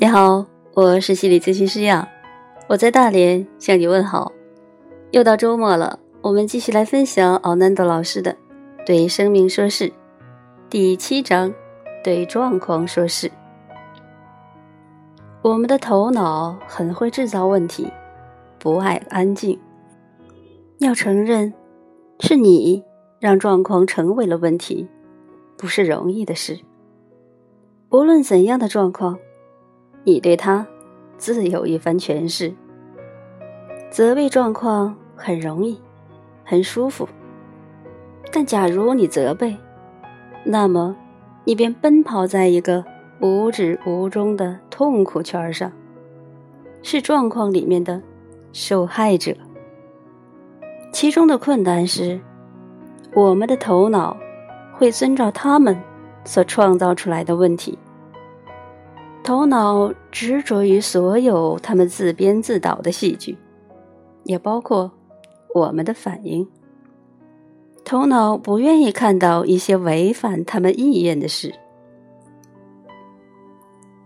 你好，我是心理咨询师杨，我在大连向你问好。又到周末了，我们继续来分享奥南多老师的《对生命说事》第七章：对状况说事。我们的头脑很会制造问题，不爱安静。要承认，是你让状况成为了问题，不是容易的事。无论怎样的状况。你对他自有一番诠释。责备状况很容易，很舒服。但假如你责备，那么你便奔跑在一个无止无终的痛苦圈上，是状况里面的受害者。其中的困难是，我们的头脑会遵照他们所创造出来的问题。头脑执着于所有他们自编自导的戏剧，也包括我们的反应。头脑不愿意看到一些违反他们意愿的事。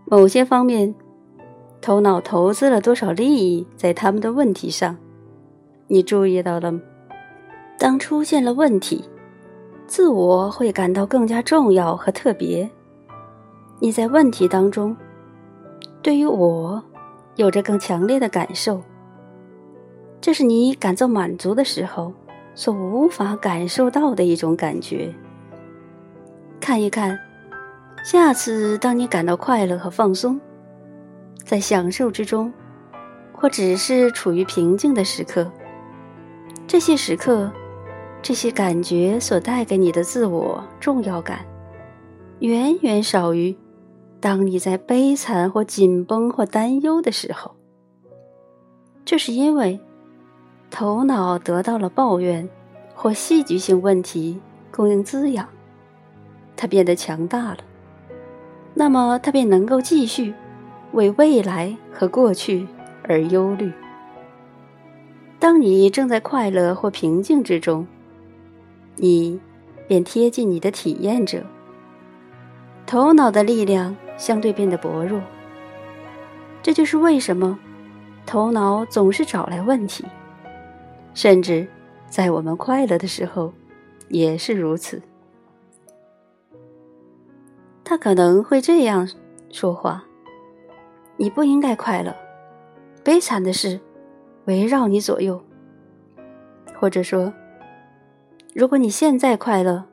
某些方面，头脑投资了多少利益在他们的问题上？你注意到了吗？当出现了问题，自我会感到更加重要和特别。你在问题当中。对于我，有着更强烈的感受。这是你感到满足的时候所无法感受到的一种感觉。看一看，下次当你感到快乐和放松，在享受之中，或只是处于平静的时刻，这些时刻，这些感觉所带给你的自我重要感，远远少于。当你在悲惨或紧绷或担忧的时候，这是因为头脑得到了抱怨或戏剧性问题供应滋养，它变得强大了，那么它便能够继续为未来和过去而忧虑。当你正在快乐或平静之中，你便贴近你的体验者，头脑的力量。相对变得薄弱，这就是为什么头脑总是找来问题，甚至在我们快乐的时候也是如此。他可能会这样说话：“你不应该快乐，悲惨的事围绕你左右。”或者说：“如果你现在快乐，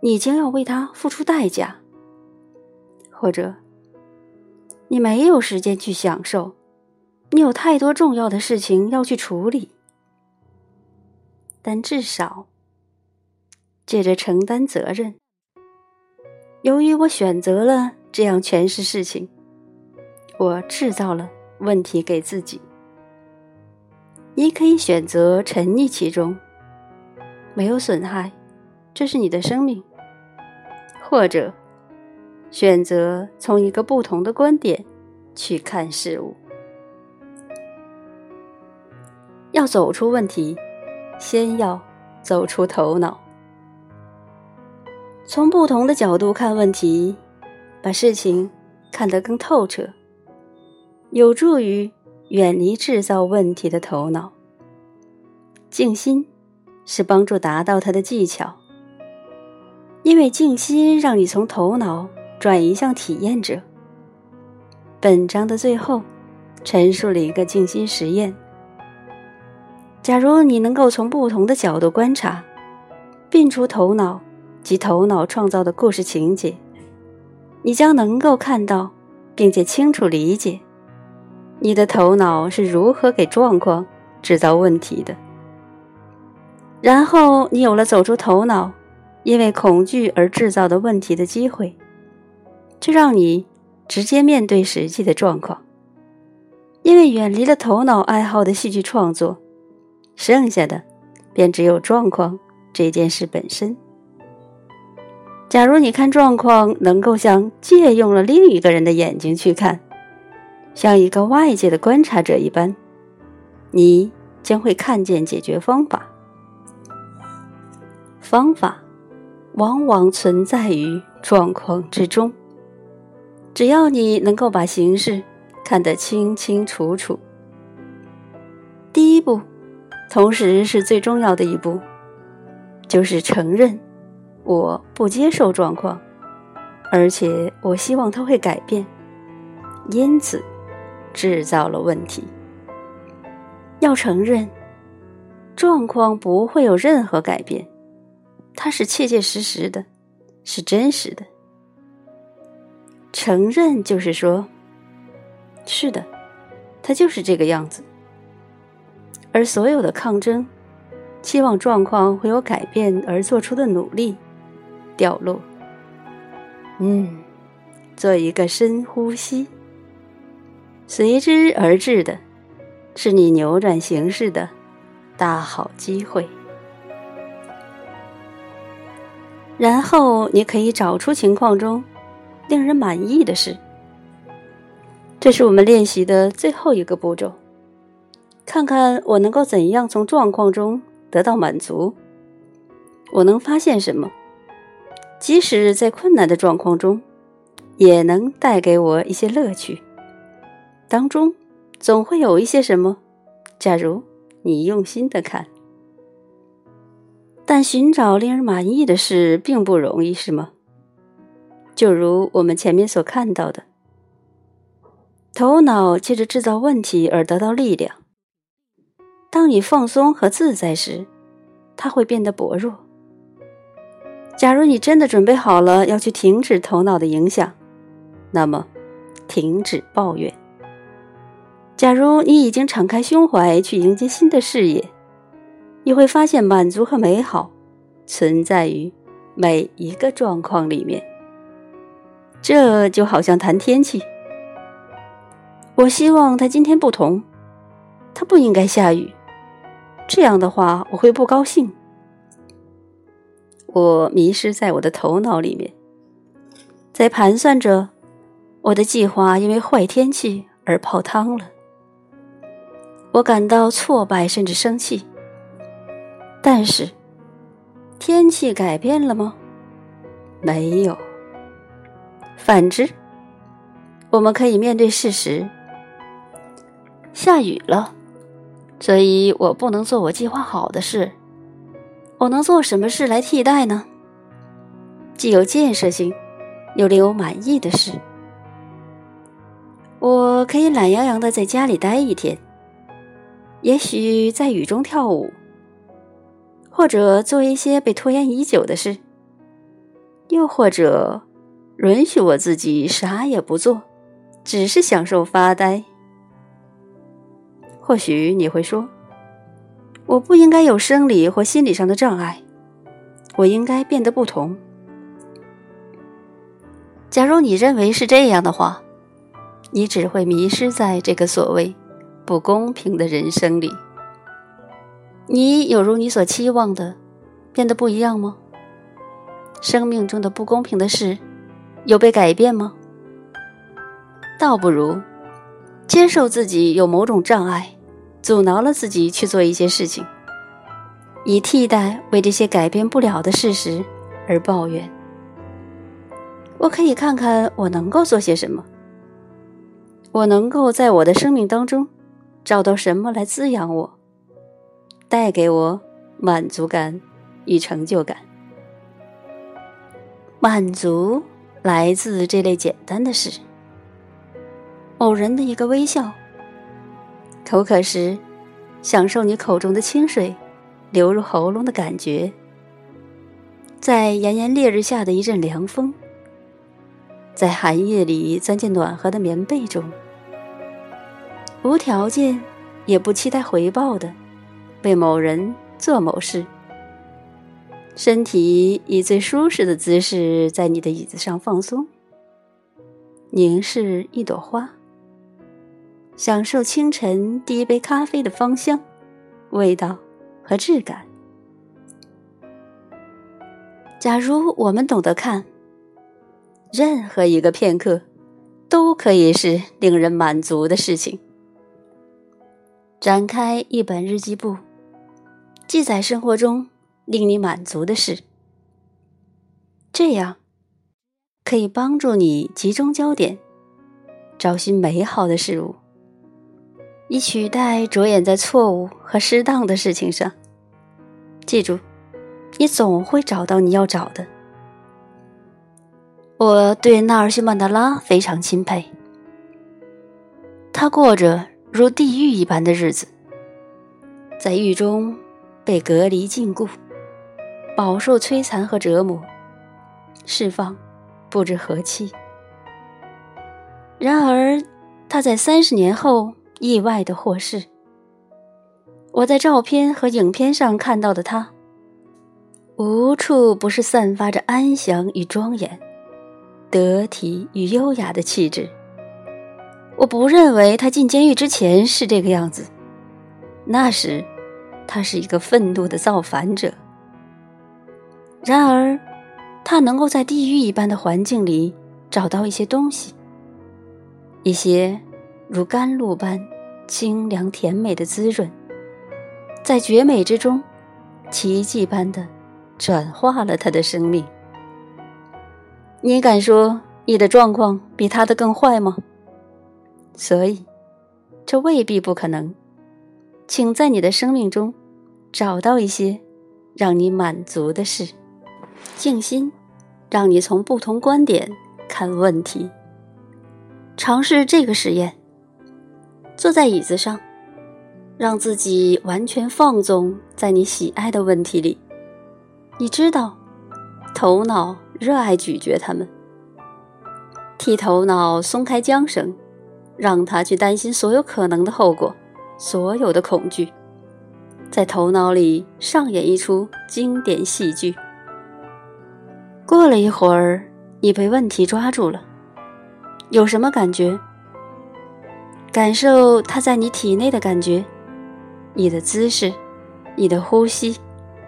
你将要为他付出代价。”或者，你没有时间去享受，你有太多重要的事情要去处理。但至少，借着承担责任，由于我选择了这样诠释事情，我制造了问题给自己。你可以选择沉溺其中，没有损害，这是你的生命，或者。选择从一个不同的观点去看事物。要走出问题，先要走出头脑。从不同的角度看问题，把事情看得更透彻，有助于远离制造问题的头脑。静心是帮助达到它的技巧，因为静心让你从头脑。转移向体验者。本章的最后，陈述了一个静心实验。假如你能够从不同的角度观察，并出头脑及头脑创造的故事情节，你将能够看到，并且清楚理解，你的头脑是如何给状况制造问题的。然后，你有了走出头脑，因为恐惧而制造的问题的机会。这让你直接面对实际的状况，因为远离了头脑爱好的戏剧创作，剩下的便只有状况这件事本身。假如你看状况能够像借用了另一个人的眼睛去看，像一个外界的观察者一般，你将会看见解决方法。方法往往存在于状况之中。只要你能够把形式看得清清楚楚。第一步，同时是最重要的一步，就是承认我不接受状况，而且我希望它会改变，因此制造了问题。要承认，状况不会有任何改变，它是切切实实的，是真实的。承认就是说，是的，它就是这个样子。而所有的抗争，期望状况会有改变而做出的努力，掉落。嗯，做一个深呼吸，随之而至的。是你扭转形势的大好机会，然后你可以找出情况中令人满意的事。这是我们练习的最后一个步骤。看看我能够怎样从状况中得到满足，我能发现什么？即使在困难的状况中，也能带给我一些乐趣。当中。总会有一些什么，假如你用心的看，但寻找令人满意的事并不容易，是吗？就如我们前面所看到的，头脑借着制造问题而得到力量。当你放松和自在时，它会变得薄弱。假如你真的准备好了要去停止头脑的影响，那么停止抱怨。假如你已经敞开胸怀去迎接新的事业，你会发现满足和美好存在于每一个状况里面。这就好像谈天气，我希望它今天不同，它不应该下雨，这样的话我会不高兴。我迷失在我的头脑里面，在盘算着我的计划因为坏天气而泡汤了。我感到挫败，甚至生气。但是，天气改变了吗？没有。反之，我们可以面对事实：下雨了，所以我不能做我计划好的事。我能做什么事来替代呢？既有建设性，又令我满意的事。我可以懒洋洋的在家里待一天。也许在雨中跳舞，或者做一些被拖延已久的事，又或者允许我自己啥也不做，只是享受发呆。或许你会说，我不应该有生理或心理上的障碍，我应该变得不同。假如你认为是这样的话，你只会迷失在这个所谓。不公平的人生里，你有如你所期望的变得不一样吗？生命中的不公平的事有被改变吗？倒不如接受自己有某种障碍，阻挠了自己去做一些事情，以替代为这些改变不了的事实而抱怨。我可以看看我能够做些什么，我能够在我的生命当中。找到什么来滋养我，带给我满足感与成就感？满足来自这类简单的事：某人的一个微笑；口渴时，享受你口中的清水流入喉咙的感觉；在炎炎烈日下的一阵凉风；在寒夜里钻进暖和的棉被中。无条件，也不期待回报的，为某人做某事。身体以最舒适的姿势在你的椅子上放松，凝视一朵花，享受清晨第一杯咖啡的芳香、味道和质感。假如我们懂得看，任何一个片刻都可以是令人满足的事情。展开一本日记簿，记载生活中令你满足的事。这样，可以帮助你集中焦点，找寻美好的事物，以取代着眼在错误和适当的事情上。记住，你总会找到你要找的。我对纳尔逊·曼德拉非常钦佩，他过着如地狱一般的日子，在狱中被隔离禁锢，饱受摧残和折磨，释放不知何期。然而，他在三十年后意外的获释。我在照片和影片上看到的他，无处不是散发着安详与庄严、得体与优雅的气质。我不认为他进监狱之前是这个样子，那时他是一个愤怒的造反者。然而，他能够在地狱一般的环境里找到一些东西，一些如甘露般清凉甜美的滋润。在绝美之中，奇迹般的转化了他的生命。你敢说你的状况比他的更坏吗？所以，这未必不可能。请在你的生命中找到一些让你满足的事，静心，让你从不同观点看问题。尝试这个实验：坐在椅子上。让自己完全放纵在你喜爱的问题里，你知道，头脑热爱咀嚼它们。替头脑松开缰绳，让他去担心所有可能的后果，所有的恐惧，在头脑里上演一出经典戏剧。过了一会儿，你被问题抓住了，有什么感觉？感受它在你体内的感觉。你的姿势，你的呼吸，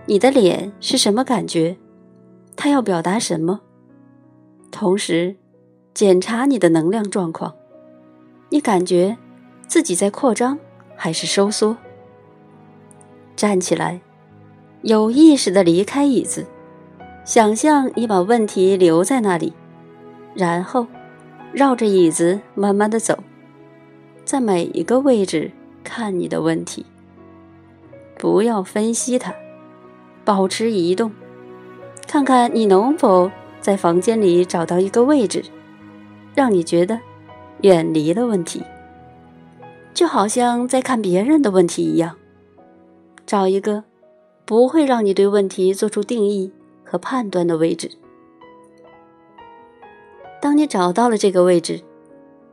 你的脸是什么感觉？它要表达什么？同时，检查你的能量状况。你感觉自己在扩张还是收缩？站起来，有意识的离开椅子，想象你把问题留在那里，然后绕着椅子慢慢的走，在每一个位置看你的问题。不要分析它，保持移动，看看你能否在房间里找到一个位置，让你觉得远离了问题，就好像在看别人的问题一样。找一个不会让你对问题做出定义和判断的位置。当你找到了这个位置，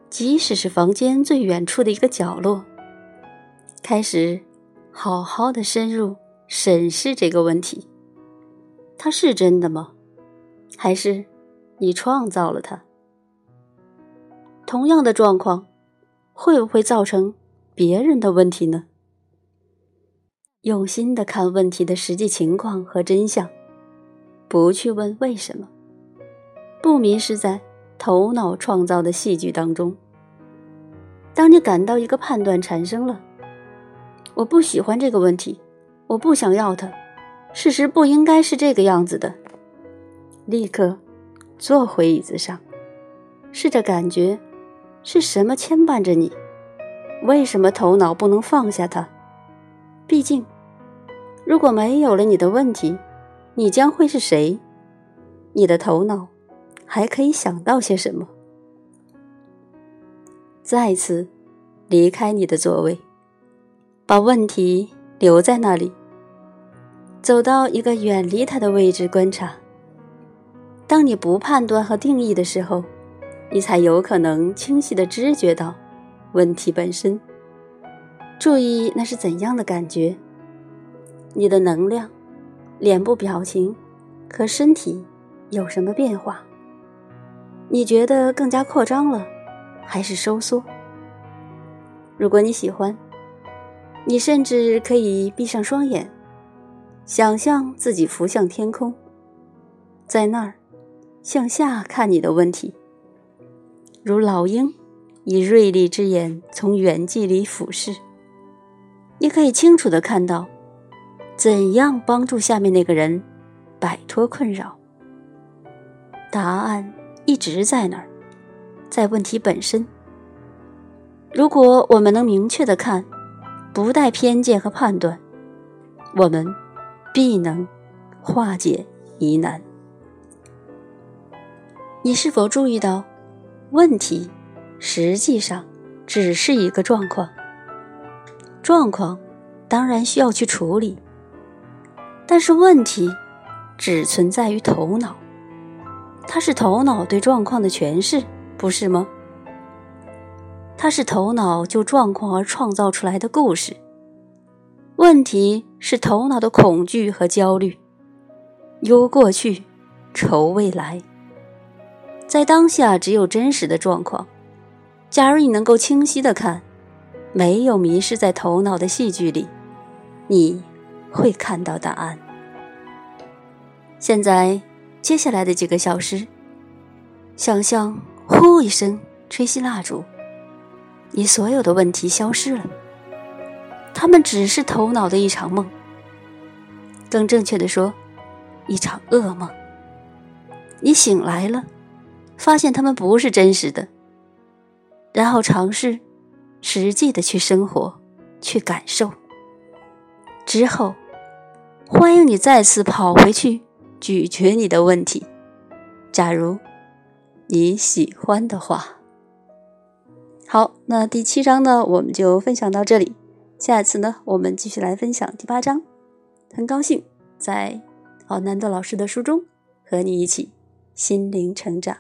即使是房间最远处的一个角落，开始。好好的深入审视这个问题，它是真的吗？还是你创造了它？同样的状况会不会造成别人的问题呢？用心的看问题的实际情况和真相，不去问为什么，不迷失在头脑创造的戏剧当中。当你感到一个判断产生了。我不喜欢这个问题，我不想要它。事实不应该是这个样子的。立刻坐回椅子上，试着感觉是什么牵绊着你？为什么头脑不能放下它？毕竟，如果没有了你的问题，你将会是谁？你的头脑还可以想到些什么？再次离开你的座位。把问题留在那里，走到一个远离它的位置观察。当你不判断和定义的时候，你才有可能清晰的知觉到问题本身。注意那是怎样的感觉？你的能量、脸部表情和身体有什么变化？你觉得更加扩张了，还是收缩？如果你喜欢。你甚至可以闭上双眼，想象自己浮向天空，在那儿向下看你的问题，如老鹰以锐利之眼从远距离俯视。你可以清楚的看到，怎样帮助下面那个人摆脱困扰。答案一直在那儿，在问题本身。如果我们能明确的看，不带偏见和判断，我们必能化解疑难。你是否注意到，问题实际上只是一个状况？状况当然需要去处理，但是问题只存在于头脑，它是头脑对状况的诠释，不是吗？它是头脑就状况而创造出来的故事。问题是头脑的恐惧和焦虑，忧过去，愁未来。在当下，只有真实的状况。假如你能够清晰的看，没有迷失在头脑的戏剧里，你会看到答案。现在，接下来的几个小时，想象“呼”一声吹熄蜡烛。你所有的问题消失了，他们只是头脑的一场梦。更正确的说，一场噩梦。你醒来了，发现他们不是真实的，然后尝试实际的去生活，去感受。之后，欢迎你再次跑回去咀嚼你的问题。假如你喜欢的话。好，那第七章呢，我们就分享到这里。下次呢，我们继续来分享第八章。很高兴在奥南德老师的书中和你一起心灵成长。